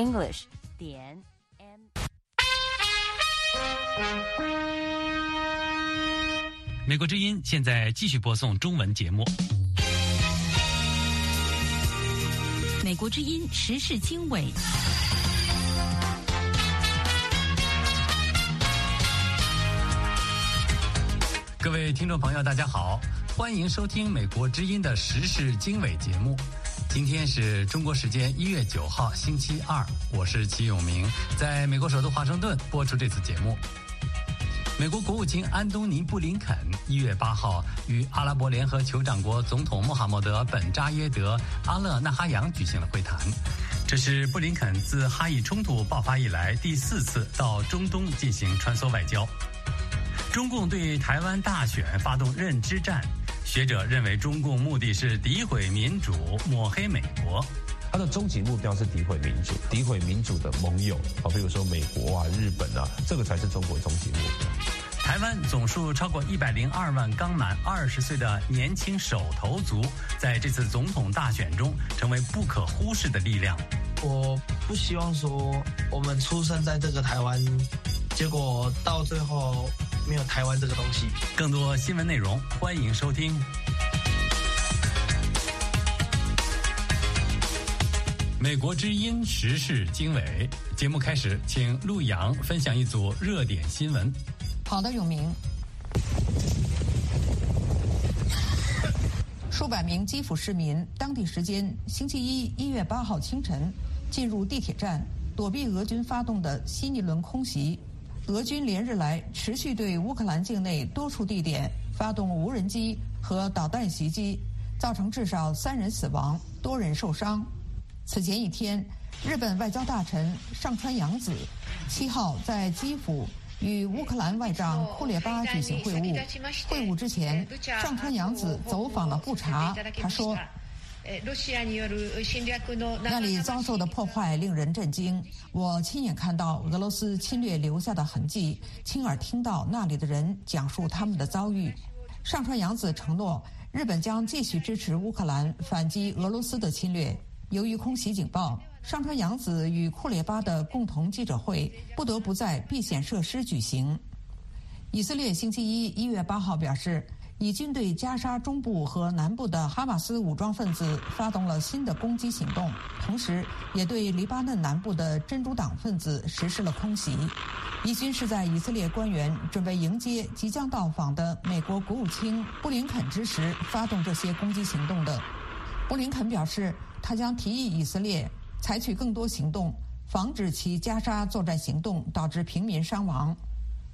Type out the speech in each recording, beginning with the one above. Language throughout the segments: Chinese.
English 点 M。美国之音现在继续播送中文节目。美国之音时事经纬。各位听众朋友，大家好，欢迎收听美国之音的时事经纬节目。今天是中国时间一月九号，星期二，我是齐永明，在美国首都华盛顿播出这次节目。美国国务卿安东尼·布林肯一月八号与阿拉伯联合酋长国总统穆罕默德·本·扎耶德·阿勒纳哈扬举行了会谈，这是布林肯自哈以冲突爆发以来第四次到中东进行穿梭外交。中共对台湾大选发动认知战，学者认为中共目的是诋毁民主、抹黑美国。它的终极目标是诋毁民主，诋毁民主的盟友啊，比如说美国啊、日本啊，这个才是中国终极目标。台湾总数超过一百零二万刚满二十岁的年轻手头族，在这次总统大选中成为不可忽视的力量。我不希望说我们出生在这个台湾，结果到最后没有台湾这个东西。更多新闻内容，欢迎收听。美国之音时事经纬节目开始，请陆阳分享一组热点新闻。好的，永明。数百名基辅市民当地时间星期一一月八号清晨进入地铁站，躲避俄军发动的新一轮空袭。俄军连日来持续对乌克兰境内多处地点发动无人机和导弹袭击，造成至少三人死亡，多人受伤。此前一天，日本外交大臣上川洋子七号在基辅与乌克兰外长库列巴举行会晤。会晤之前，上川洋子走访了布查。他说：“那里遭受的破坏令人震惊。我亲眼看到俄罗斯侵略留下的痕迹，亲耳听到那里的人讲述他们的遭遇。”上川洋子承诺，日本将继续支持乌克兰反击俄罗斯的侵略。由于空袭警报，上川洋子与库列巴的共同记者会不得不在避险设施举行。以色列星期一一月八号表示，以军对加沙中部和南部的哈马斯武装分子发动了新的攻击行动，同时也对黎巴嫩南部的真主党分子实施了空袭。以军是在以色列官员准备迎接即将到访的美国国务卿布林肯之时发动这些攻击行动的。布林肯表示。他将提议以色列采取更多行动，防止其加沙作战行动导致平民伤亡。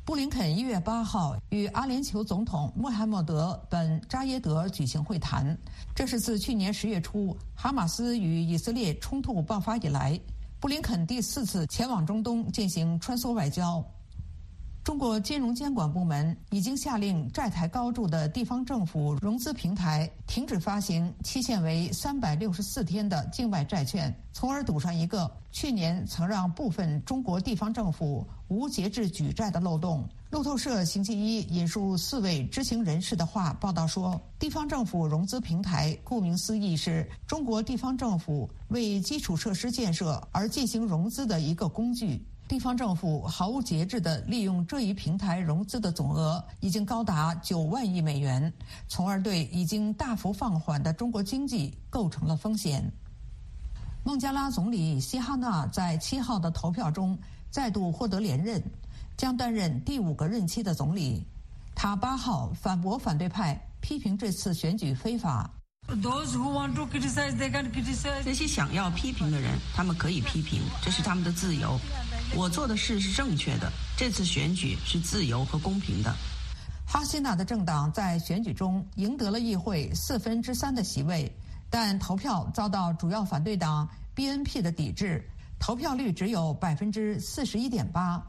布林肯一月八号与阿联酋总统穆罕默德·本·扎耶德举行会谈，这是自去年十月初哈马斯与以色列冲突爆发以来，布林肯第四次前往中东进行穿梭外交。中国金融监管部门已经下令债台高筑的地方政府融资平台停止发行期限为三百六十四天的境外债券，从而堵上一个去年曾让部分中国地方政府无节制举债的漏洞。路透社星期一引述四位知情人士的话报道说，地方政府融资平台顾名思义是中国地方政府为基础设施建设而进行融资的一个工具。地方政府毫无节制地利用这一平台融资的总额已经高达九万亿美元，从而对已经大幅放缓的中国经济构成了风险。孟加拉总理希哈纳在七号的投票中再度获得连任，将担任第五个任期的总理。他八号反驳反对派批评这次选举非法。那些想要批评的人，他们可以批评，这是他们的自由。我做的事是正确的。这次选举是自由和公平的。哈希娜的政党在选举中赢得了议会四分之三的席位，但投票遭到主要反对党 BNP 的抵制，投票率只有百分之四十一点八。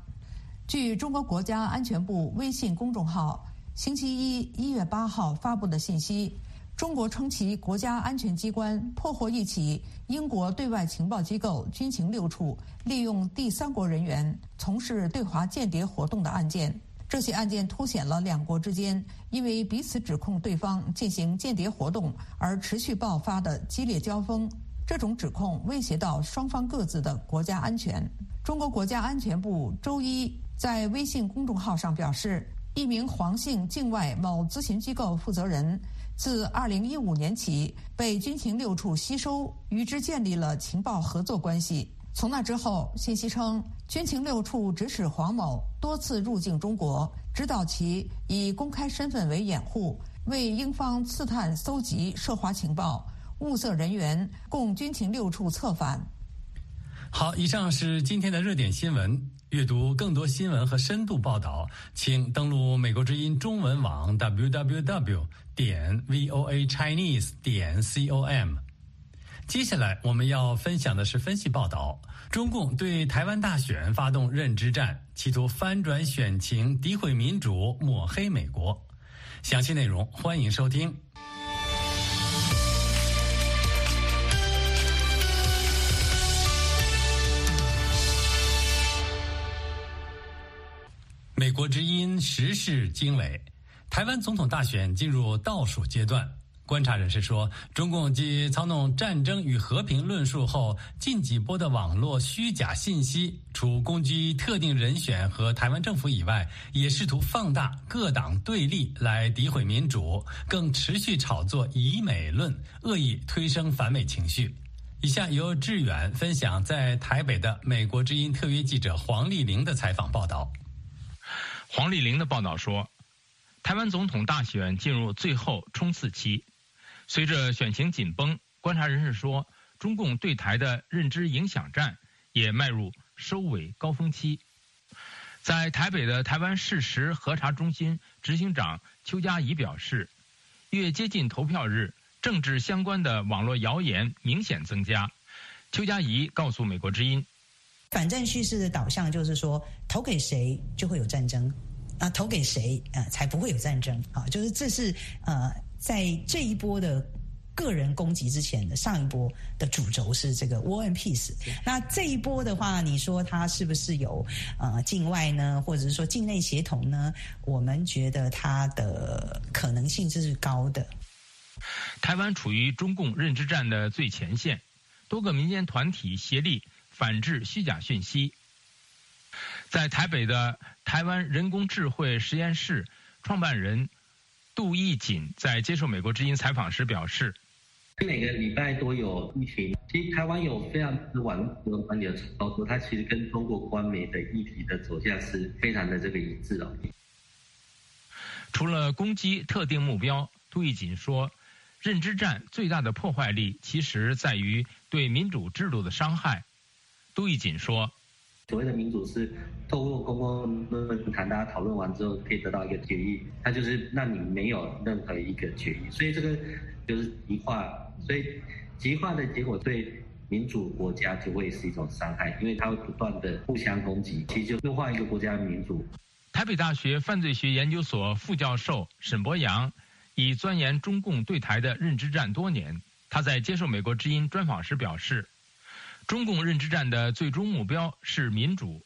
据中国国家安全部微信公众号星期一一月八号发布的信息。中国称其国家安全机关破获一起英国对外情报机构军情六处利用第三国人员从事对华间谍活动的案件。这起案件凸显了两国之间因为彼此指控对方进行间谍活动而持续爆发的激烈交锋。这种指控威胁到双方各自的国家安全。中国国家安全部周一在微信公众号上表示，一名黄姓境外某咨询机构负责人自2015年起被军情六处吸收，与之建立了情报合作关系。从那之后，信息称，军情六处指使黄某多次入境中国，指导其以公开身份为掩护，为英方刺探、搜集涉华情报，物色人员供军情六处策反。好，以上是今天的热点新闻。阅读更多新闻和深度报道，请登录美国之音中文网 www 点 voa chinese 点 com。接下来我们要分享的是分析报道：中共对台湾大选发动认知战，企图翻转选情，诋毁民主，抹黑美国。详细内容欢迎收听。美国之音时事经纬，台湾总统大选进入倒数阶段。观察人士说，中共继操弄战争与和平论述后，近几波的网络虚假信息，除攻击特定人选和台湾政府以外，也试图放大各党对立来诋毁民主，更持续炒作以美论，恶意推升反美情绪。以下由志远分享在台北的美国之音特约记者黄丽玲的采访报道。黄丽玲的报道说，台湾总统大选进入最后冲刺期，随着选情紧绷，观察人士说，中共对台的认知影响战也迈入收尾高峰期。在台北的台湾事实核查中心执行长邱佳怡表示，越接近投票日，政治相关的网络谣言明显增加。邱佳怡告诉美国之音。反战叙事的导向就是说，投给谁就会有战争，啊，投给谁呃才不会有战争啊？就是这是呃在这一波的个人攻击之前的上一波的主轴是这个 war and peace。那这一波的话，你说它是不是有呃境外呢，或者是说境内协同呢？我们觉得它的可能性是高的。台湾处于中共认知战的最前线，多个民间团体协力。反制虚假讯息。在台北的台湾人工智慧实验室创办人杜义锦在接受美国之音采访时表示：“每个礼拜都有疫情，其实台湾有非常之完整管理的操作，它其实跟中国官媒的议题的走向是非常的这个一致的。”除了攻击特定目标，杜义锦说：“认知战最大的破坏力，其实在于对民主制度的伤害。”杜义锦说：“所谓的民主是透过公共论坛，大家讨论完之后可以得到一个决议，它就是让你没有任何一个决议，所以这个就是极化，所以极化的结果对民主国家就会是一种伤害，因为它会不断的互相攻击，其实就弱化一个国家的民主。”台北大学犯罪学研究所副教授沈博阳以钻研中共对台的认知战多年，他在接受美国之音专访时表示。中共认知战的最终目标是民主，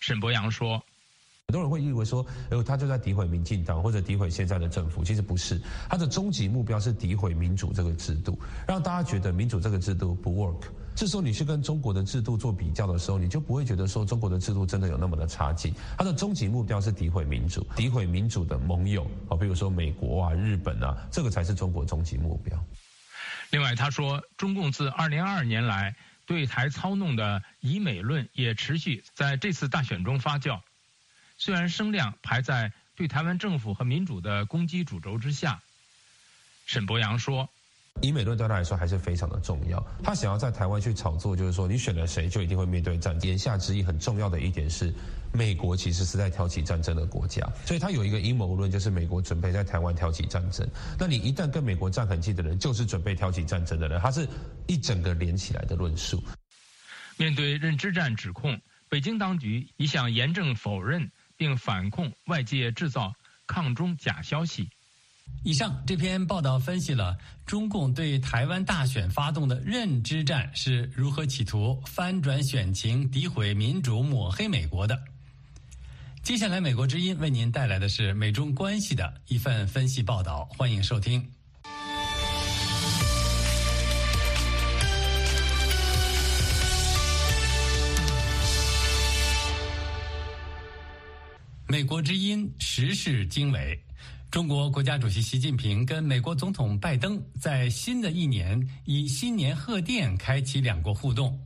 沈博阳说：“很多人会以为说，呃，他就在诋毁民进党或者诋毁现在的政府，其实不是，他的终极目标是诋毁民主这个制度，让大家觉得民主这个制度不 work。这时候你去跟中国的制度做比较的时候，你就不会觉得说中国的制度真的有那么的差劲。他的终极目标是诋毁民主，诋毁民主的盟友啊，比如说美国啊、日本啊，这个才是中国终极目标。另外，他说，中共自二零二二年来。”对台操弄的以美论也持续在这次大选中发酵，虽然声量排在对台湾政府和民主的攻击主轴之下，沈博阳说。以美论对他来说还是非常的重要。他想要在台湾去炒作，就是说你选了谁，就一定会面对战。言下之意很重要的一点是，美国其实是在挑起战争的国家，所以他有一个阴谋论，就是美国准备在台湾挑起战争。那你一旦跟美国站很近的人，就是准备挑起战争的人。他是一整个连起来的论述。面对认知战指控，北京当局一向严正否认，并反控外界制造抗中假消息。以上这篇报道分析了中共对台湾大选发动的认知战是如何企图翻转选情、诋毁民主、抹黑美国的。接下来美国之音为您带来的是美中关系的一份分析报道欢迎收听。美国之音时事经纬中国国家主席习近平跟美国总统拜登在新的一年以新年贺电开启两国互动。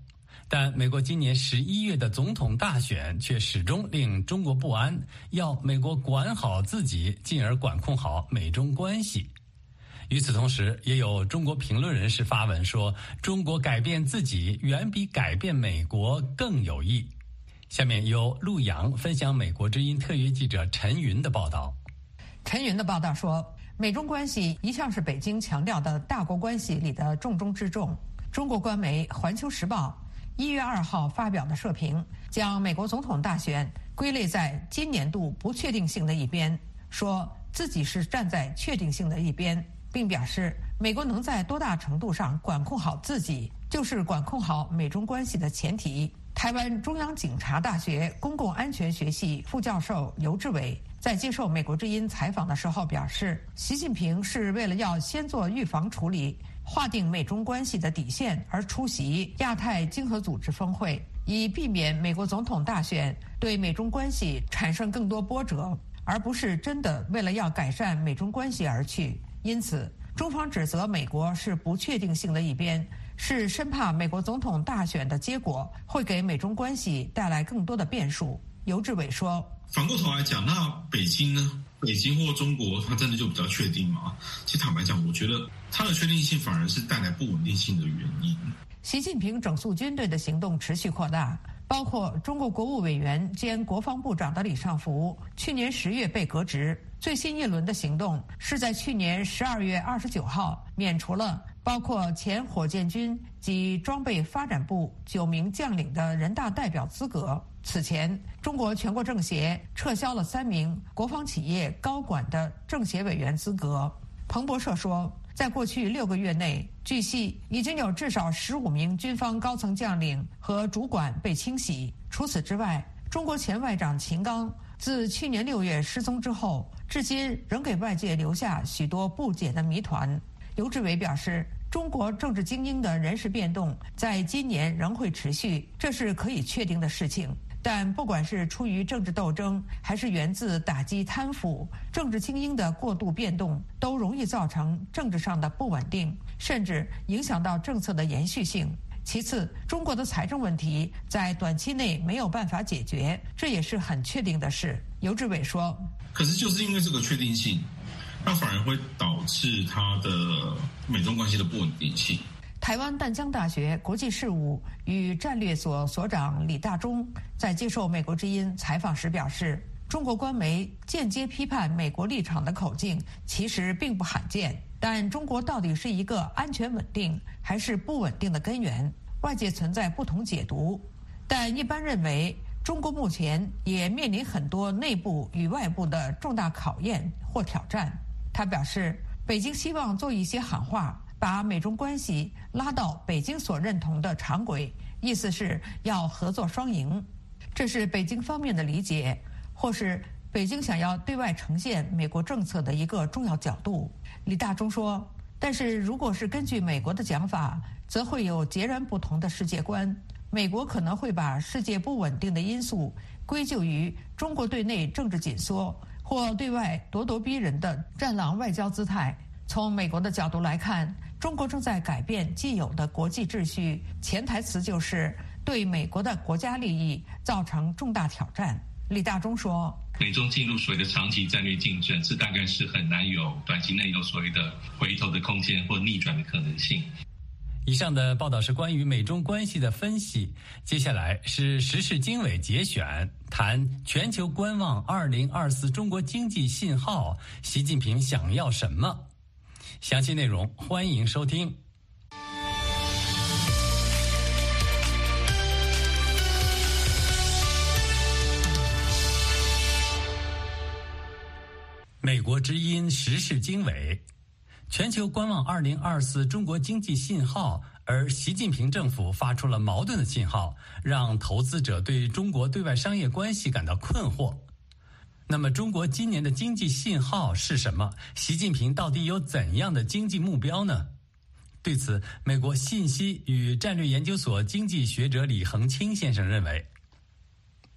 但美国今年十一月的总统大选却始终令中国不安，要美国管好自己，进而管控好美中关系。与此同时，也有中国评论人士发文说：“中国改变自己远比改变美国更有益。”下面由陆洋分享美国之音特约记者陈云的报道。陈云的报道说，美中关系一向是北京强调的大国关系里的重中之重。中国官媒《环球时报》一月二号发表的社评，将美国总统大选归类在今年度不确定性的一边，说自己是站在确定性的一边。并表示，美国能在多大程度上管控好自己，就是管控好美中关系的前提。台湾中央警察大学公共安全学系副教授尤志伟在接受美国之音采访的时候表示，习近平是为了要先做预防处理，划定美中关系的底线而出席亚太经合组织峰会，以避免美国总统大选对美中关系产生更多波折，而不是真的为了要改善美中关系而去。因此，中方指责美国是不确定性的一边，是生怕美国总统大选的结果会给美中关系带来更多的变数。尤志伟说：“反过头来讲，那北京呢？北京或中国，它真的就比较确定吗？其实坦白讲，我觉得它的确定性反而是带来不稳定性的原因。”习近平整肃军队的行动持续扩大。包括中国国务委员兼国防部长的李尚福去年十月被革职，最新一轮的行动是在去年十二月二十九号免除了包括前火箭军及装备发展部九名将领的人大代表资格。此前，中国全国政协撤销了三名国防企业高管的政协委员资格。彭博社说。在过去六个月内，据悉已经有至少十五名军方高层将领和主管被清洗。除此之外，中国前外长秦刚自去年六月失踪之后，至今仍给外界留下许多不解的谜团。尤志伟表示，中国政治精英的人事变动在今年仍会持续，这是可以确定的事情。但不管是出于政治斗争，还是源自打击贪腐，政治精英的过度变动都容易造成政治上的不稳定，甚至影响到政策的延续性。其次，中国的财政问题在短期内没有办法解决，这也是很确定的事。尤志伟说：“可是就是因为这个确定性，那反而会导致它的美中关系的不稳定性。”台湾淡江大学国际事务与战略所所长李大中在接受美国之音采访时表示：“中国官媒间接批判美国立场的口径其实并不罕见，但中国到底是一个安全稳定还是不稳定的根源，外界存在不同解读。但一般认为，中国目前也面临很多内部与外部的重大考验或挑战。”他表示：“北京希望做一些喊话。”把美中关系拉到北京所认同的常轨，意思是要合作双赢，这是北京方面的理解，或是北京想要对外呈现美国政策的一个重要角度。李大中说：“但是如果是根据美国的讲法，则会有截然不同的世界观。美国可能会把世界不稳定的因素归咎于中国对内政治紧缩或对外咄咄逼人的战狼外交姿态。从美国的角度来看。”中国正在改变既有的国际秩序，潜台词就是对美国的国家利益造成重大挑战。李大中说：“美中进入所谓的长期战略竞争，这大概是很难有短期内有所谓的回头的空间或逆转的可能性。”以上的报道是关于美中关系的分析。接下来是时事经纬节选，谈全球观望二零二四中国经济信号，习近平想要什么？详细内容欢迎收听。美国之音时事经纬，全球观望二零二四中国经济信号，而习近平政府发出了矛盾的信号，让投资者对中国对外商业关系感到困惑。那么，中国今年的经济信号是什么？习近平到底有怎样的经济目标呢？对此，美国信息与战略研究所经济学者李恒清先生认为：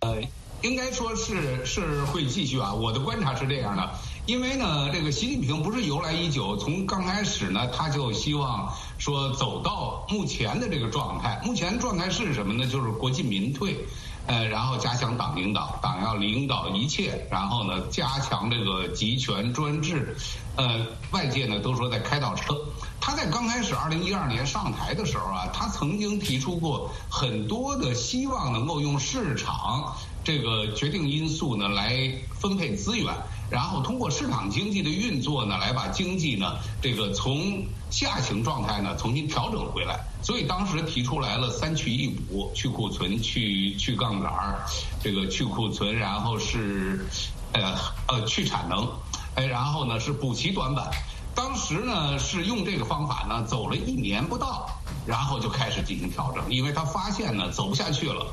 呃，应该说是是会继续啊。我的观察是这样的，因为呢，这个习近平不是由来已久，从刚开始呢，他就希望说走到目前的这个状态。目前状态是什么呢？就是国进民退。呃，然后加强党领导，党要领导一切，然后呢，加强这个集权专制。呃，外界呢都说在开倒车。他在刚开始二零一二年上台的时候啊，他曾经提出过很多的希望能够用市场这个决定因素呢来分配资源。然后通过市场经济的运作呢，来把经济呢这个从下行状态呢重新调整回来。所以当时提出来了三去一补：去库存、去去杠杆儿，这个去库存，然后是呃呃去产能，哎，然后呢是补齐短板。当时呢是用这个方法呢走了一年不到，然后就开始进行调整，因为他发现呢走不下去了。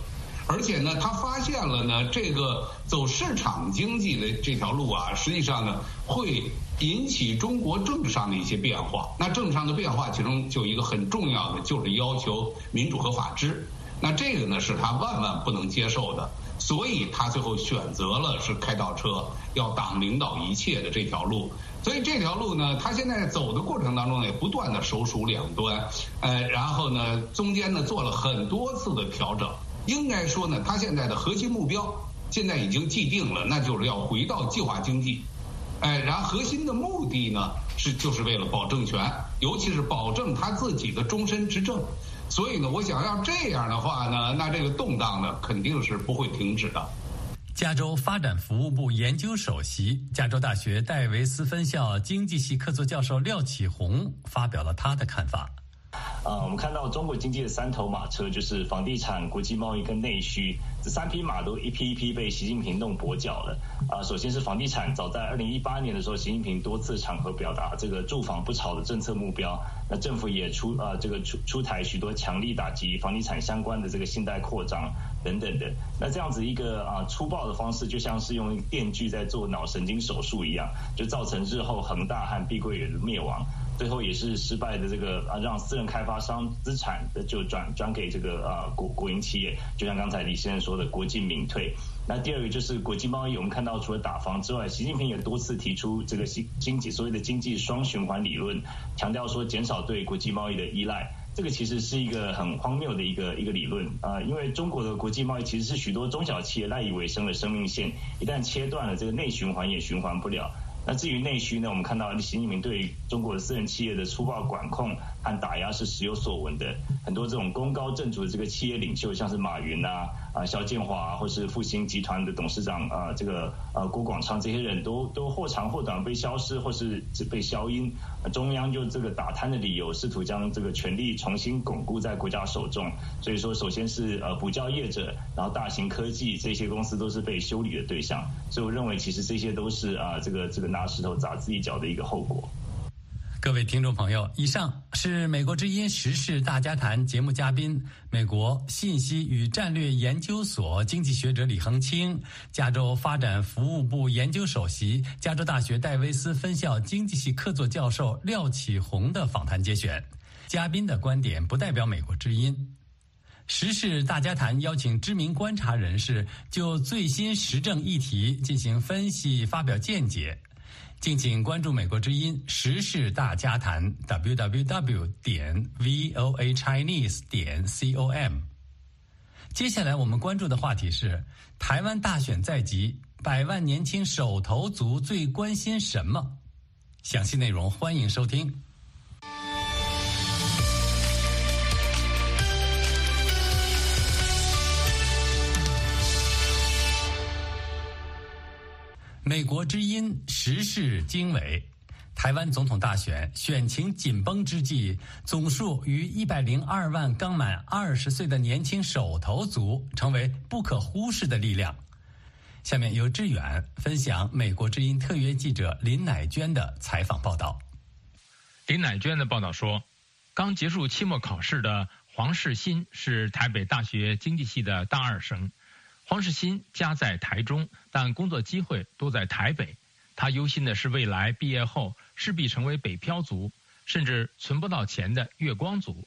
而且呢，他发现了呢，这个走市场经济的这条路啊，实际上呢，会引起中国政治上的一些变化。那政治上的变化，其中就一个很重要的，就是要求民主和法治。那这个呢，是他万万不能接受的。所以他最后选择了是开倒车，要党领导一切的这条路。所以这条路呢，他现在走的过程当中也不断的手数两端，呃，然后呢，中间呢做了很多次的调整。应该说呢，他现在的核心目标现在已经既定了，那就是要回到计划经济。哎，然后核心的目的呢是就是为了保政权，尤其是保证他自己的终身执政。所以呢，我想要这样的话呢，那这个动荡呢肯定是不会停止的。加州发展服务部研究首席、加州大学戴维斯分校经济系客座教授廖启宏发表了他的看法。啊，我们看到中国经济的三头马车就是房地产、国际贸易跟内需，这三匹马都一批一批被习近平弄跛脚了。啊，首先是房地产，早在二零一八年的时候，习近平多次场合表达这个住房不炒的政策目标，那政府也出啊这个出出台许多强力打击房地产相关的这个信贷扩张等等的。那这样子一个啊粗暴的方式，就像是用电锯在做脑神经手术一样，就造成日后恒大和碧桂园的灭亡。最后也是失败的这个啊，让私人开发商资产就转转给这个啊国国营企业，就像刚才李先生说的国进民退。那第二个就是国际贸易，我们看到除了打房之外，习近平也多次提出这个经经济所谓的经济双循环理论，强调说减少对国际贸易的依赖。这个其实是一个很荒谬的一个一个理论啊，因为中国的国际贸易其实是许多中小企业赖以为生的生命线，一旦切断了，这个内循环也循环不了。那至于内需呢？我们看到习近平对中国的私人企业的粗暴管控和打压是时有所闻的。很多这种功高震主的这个企业领袖，像是马云啊、啊肖建华，或是复兴集团的董事长啊，这个呃郭广昌这些人都都或长或短被消失，或是被消音。中央就这个打贪的理由，试图将这个权力重新巩固在国家手中。所以说，首先是呃补教业者，然后大型科技这些公司都是被修理的对象。所以我认为，其实这些都是啊这个这个。拿石头砸自己脚的一个后果。各位听众朋友，以上是美国之音时事大家谈节目嘉宾，美国信息与战略研究所经济学者李恒清，加州发展服务部研究首席，加州大学戴维斯分校经济系客座教授廖启宏的访谈节选。嘉宾的观点不代表美国之音。时事大家谈邀请知名观察人士就最新时政议题进行分析，发表见解。敬请关注美国之音时事大家谈 www 点 voa chinese 点 com。接下来我们关注的话题是台湾大选在即，百万年轻手头族最关心什么？详细内容欢迎收听。美国之音时事经纬，台湾总统大选选情紧绷之际，总数逾一百零二万刚满二十岁的年轻手头族成为不可忽视的力量。下面由志远分享美国之音特约记者林乃娟的采访报道。林乃娟的报道说，刚结束期末考试的黄世新是台北大学经济系的大二生。黄世新家在台中，但工作机会都在台北。他忧心的是未来毕业后势必成为北漂族，甚至存不到钱的月光族。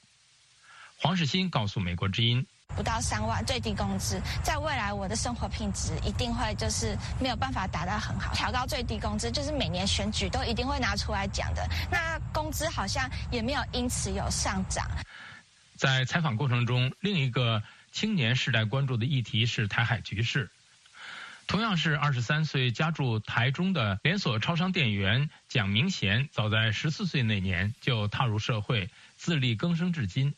黄世新告诉美国之音，不到三万最低工资，在未来我的生活品质一定会就是没有办法达到很好。调高最低工资就是每年选举都一定会拿出来讲的。那工资好像也没有因此有上涨。在采访过程中，另一个青年世代关注的议题是台海局势。同样是二十三岁，家住台中的连锁超商店员蒋明贤，早在十四岁那年就踏入社会，自力更生至今。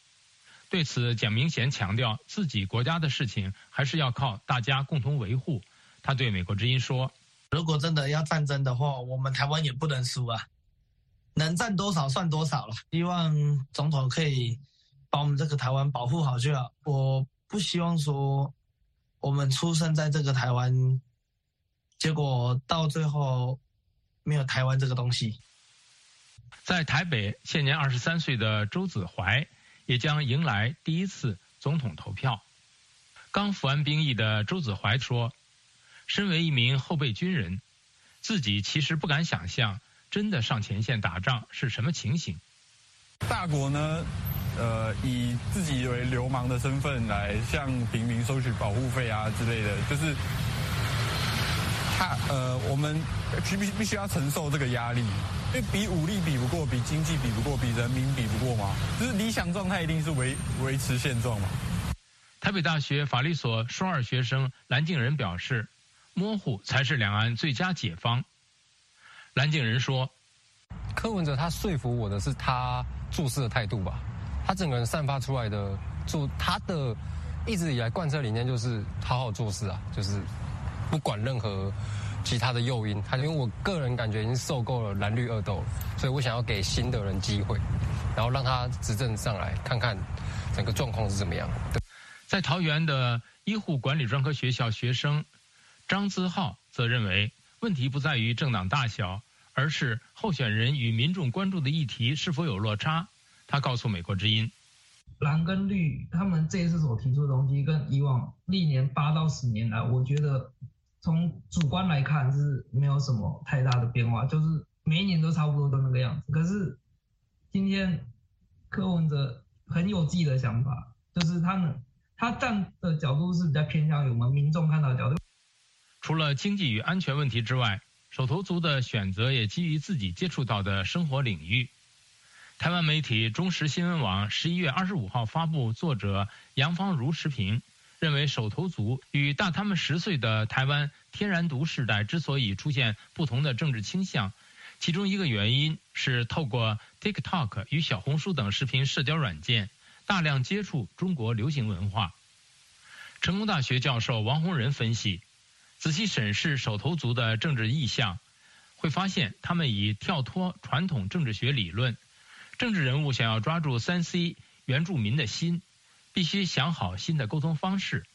对此，蒋明贤强调，自己国家的事情还是要靠大家共同维护。他对美国之音说：“如果真的要战争的话，我们台湾也不能输啊，能占多少算多少了。希望总统可以把我们这个台湾保护好就好。我不希望说我们出生在这个台湾，结果到最后没有台湾这个东西。”在台北，现年二十三岁的周子怀。也将迎来第一次总统投票。刚服完兵役的周子怀说：“身为一名后备军人，自己其实不敢想象真的上前线打仗是什么情形。大国呢，呃，以自己为流氓的身份来向平民收取保护费啊之类的，就是他呃，我们必必必须要承受这个压力。”因为比武力比不过，比经济比不过，比人民比不过嘛？就是理想状态一定是维维持现状嘛。台北大学法律所双二学生蓝静仁表示，模糊才是两岸最佳解方。蓝静仁说：“柯文哲他说服我的是他做事的态度吧，他整个人散发出来的做他的一直以来贯彻理念就是好好做事啊，就是不管任何。”其他的诱因，他因为我个人感觉已经受够了蓝绿恶斗，所以我想要给新的人机会，然后让他执政上来看看整个状况是怎么样。在桃园的医护管理专科学校学生张资浩则认为，问题不在于政党大小，而是候选人与民众关注的议题是否有落差。他告诉美国之音，蓝跟绿他们这一次所提出的东西，跟以往历年八到十年来，我觉得。从主观来看是没有什么太大的变化，就是每一年都差不多都那个样子。可是今天柯文哲很有自己的想法，就是他们他站的角度是比较偏向于我们民众看到的角度。除了经济与安全问题之外，手头族的选择也基于自己接触到的生活领域。台湾媒体中时新闻网十一月二十五号发布作者杨芳如时评。认为手头族与大他们十岁的台湾天然独世代之所以出现不同的政治倾向，其中一个原因是透过 TikTok 与小红书等视频社交软件，大量接触中国流行文化。成功大学教授王洪仁分析，仔细审视手头族的政治意向，会发现他们已跳脱传统政治学理论，政治人物想要抓住三 C 原住民的心。必须想好新的沟通方式。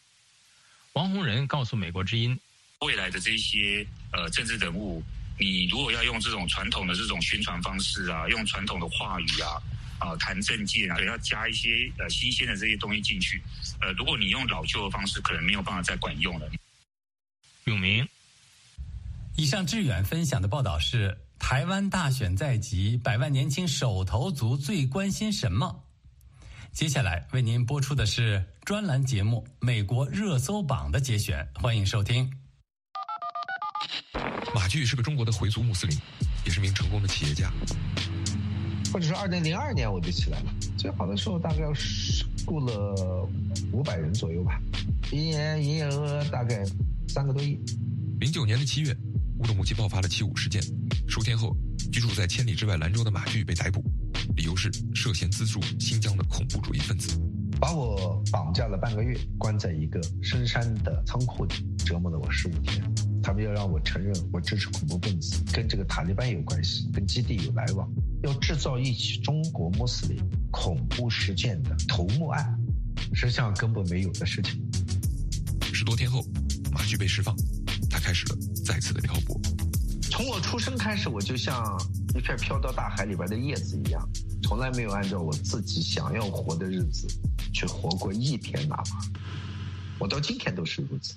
王洪仁告诉美国之音：“未来的这些呃政治人物，你如果要用这种传统的这种宣传方式啊，用传统的话语啊，啊谈政见啊，要加一些呃新鲜的这些东西进去。呃，如果你用老旧的方式，可能没有办法再管用了。”永明，以上志远分享的报道是：台湾大选在即，百万年轻手头族最关心什么？接下来为您播出的是专栏节目《美国热搜榜》的节选，欢迎收听。马骏是个中国的回族穆斯林，也是名成功的企业家。或者说，二零零二年我就起来了，最好的时候大概雇了五百人左右吧，一年营业额大概三个多亿。零九年的七月，乌鲁木齐爆发了七五事件，数天后，居住在千里之外兰州的马具被逮捕。理由是涉嫌资助新疆的恐怖主义分子，把我绑架了半个月，关在一个深山的仓库里，折磨了我十五天。他们要让我承认我支持恐怖分子，跟这个塔利班有关系，跟基地有来往，要制造一起中国穆斯林恐怖事件的头目案，实际上根本没有的事情。十多天后，马旭被释放，他开始了再次的漂泊。从我出生开始，我就像一片飘到大海里边的叶子一样，从来没有按照我自己想要活的日子去活过一天哪怕。我到今天都是如此。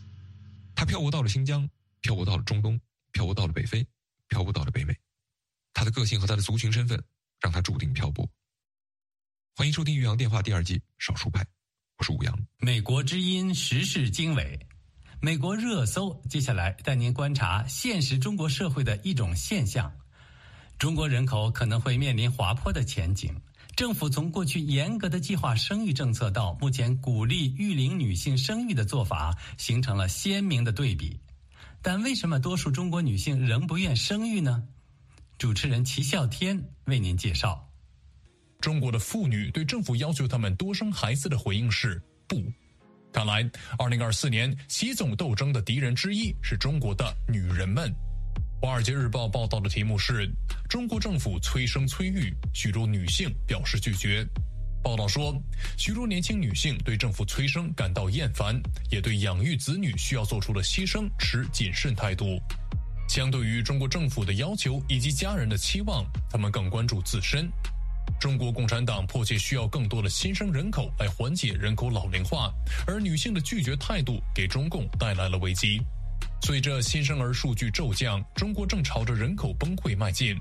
他漂泊到了新疆，漂泊到了中东，漂泊到了北非，漂泊到了北美。他的个性和他的族群身份，让他注定漂泊。欢迎收听《岳阳电话》第二季《少数派》，我是吴阳。美国之音时事经纬，美国热搜，接下来带您观察现实中国社会的一种现象：中国人口可能会面临滑坡的前景。政府从过去严格的计划生育政策到目前鼓励育龄女性生育的做法，形成了鲜明的对比。但为什么多数中国女性仍不愿生育呢？主持人齐笑天为您介绍。中国的妇女对政府要求他们多生孩子的回应是不。看来，二零二四年习总斗争的敌人之一是中国的女人们。《华尔街日报》报道的题目是：中国政府催生催育，许多女性表示拒绝。报道说，许多年轻女性对政府催生感到厌烦，也对养育子女需要做出的牺牲持谨慎态度。相对于中国政府的要求以及家人的期望，他们更关注自身。中国共产党迫切需要更多的新生人口来缓解人口老龄化，而女性的拒绝态度给中共带来了危机。随着新生儿数据骤降，中国正朝着人口崩溃迈进。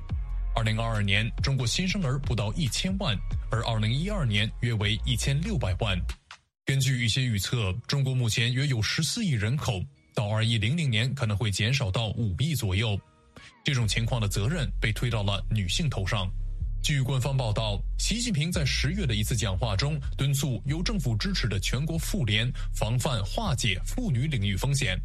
二零二二年，中国新生儿不到一千万，而二零一二年约为一千六百万。根据一些预测，中国目前约有十四亿人口，到二一零零年可能会减少到五亿左右。这种情况的责任被推到了女性头上。据官方报道，习近平在十月的一次讲话中敦促由政府支持的全国妇联防范化解妇女领域风险。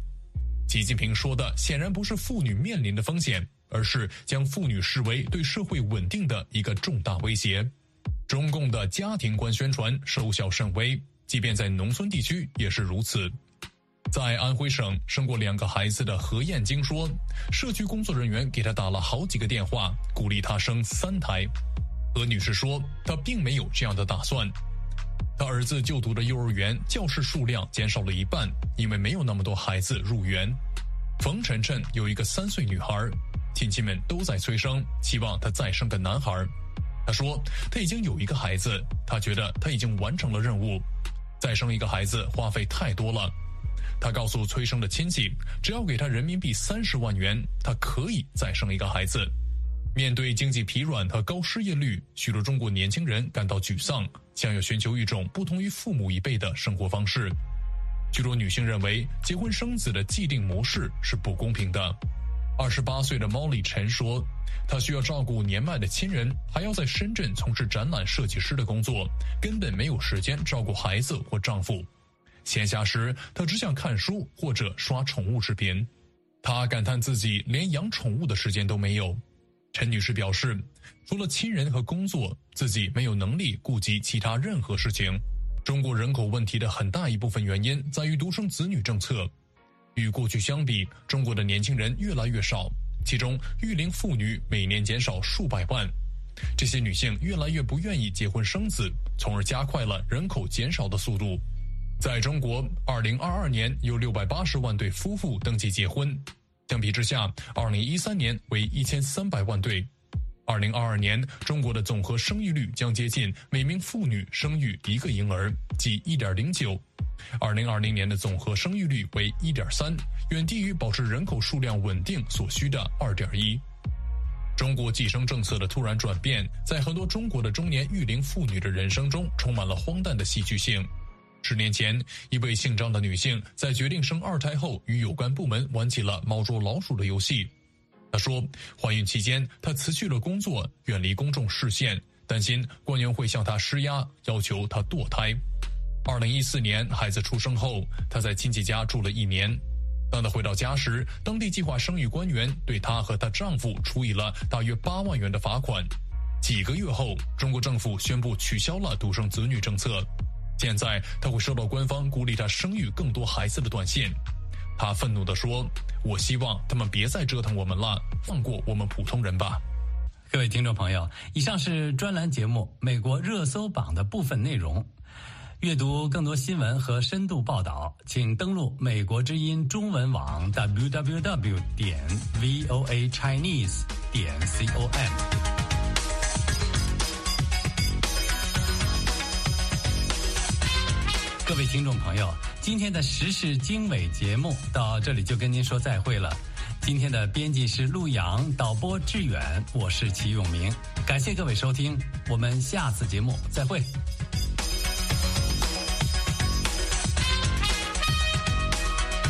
习近平说的显然不是妇女面临的风险，而是将妇女视为对社会稳定的一个重大威胁。中共的家庭观宣传收效甚微，即便在农村地区也是如此。在安徽省生过两个孩子的何艳晶说，社区工作人员给她打了好几个电话，鼓励她生三胎。何女士说，她并没有这样的打算。他儿子就读的幼儿园教室数量减少了一半，因为没有那么多孩子入园。冯晨晨有一个三岁女孩，亲戚们都在催生，希望她再生个男孩。她说她已经有一个孩子，她觉得她已经完成了任务，再生一个孩子花费太多了。他告诉催生的亲戚，只要给他人民币三十万元，他可以再生一个孩子。面对经济疲软和高失业率，许多中国年轻人感到沮丧，想要寻求一种不同于父母一辈的生活方式。许多女性认为，结婚生子的既定模式是不公平的。二十八岁的猫李晨说：“她需要照顾年迈的亲人，还要在深圳从事展览设计师的工作，根本没有时间照顾孩子或丈夫。闲暇时，她只想看书或者刷宠物视频。她感叹自己连养宠物的时间都没有。”陈女士表示，除了亲人和工作，自己没有能力顾及其他任何事情。中国人口问题的很大一部分原因在于独生子女政策。与过去相比，中国的年轻人越来越少，其中育龄妇女每年减少数百万。这些女性越来越不愿意结婚生子，从而加快了人口减少的速度。在中国，二零二二年有六百八十万对夫妇登记结婚。相比之下，二零一三年为一千三百万对，二零二二年中国的总和生育率将接近每名妇女生育一个婴儿，即一点零九；二零二零年的总和生育率为一点三，远低于保持人口数量稳定所需的二点一。中国计生政策的突然转变，在很多中国的中年育龄妇女的人生中充满了荒诞的戏剧性。十年前，一位姓张的女性在决定生二胎后，与有关部门玩起了猫捉老鼠的游戏。她说，怀孕期间她辞去了工作，远离公众视线，担心官员会向她施压，要求她堕胎。二零一四年，孩子出生后，她在亲戚家住了一年。当她回到家时，当地计划生育官员对她和她丈夫处以了大约八万元的罚款。几个月后，中国政府宣布取消了独生子女政策。现在他会收到官方鼓励他生育更多孩子的短信，他愤怒地说：“我希望他们别再折腾我们了，放过我们普通人吧。”各位听众朋友，以上是专栏节目《美国热搜榜》的部分内容。阅读更多新闻和深度报道，请登录美国之音中文网 www 点 voa chinese 点 com。各位听众朋友，今天的时事经纬节目到这里就跟您说再会了。今天的编辑是陆阳，导播志远，我是齐永明，感谢各位收听，我们下次节目再会。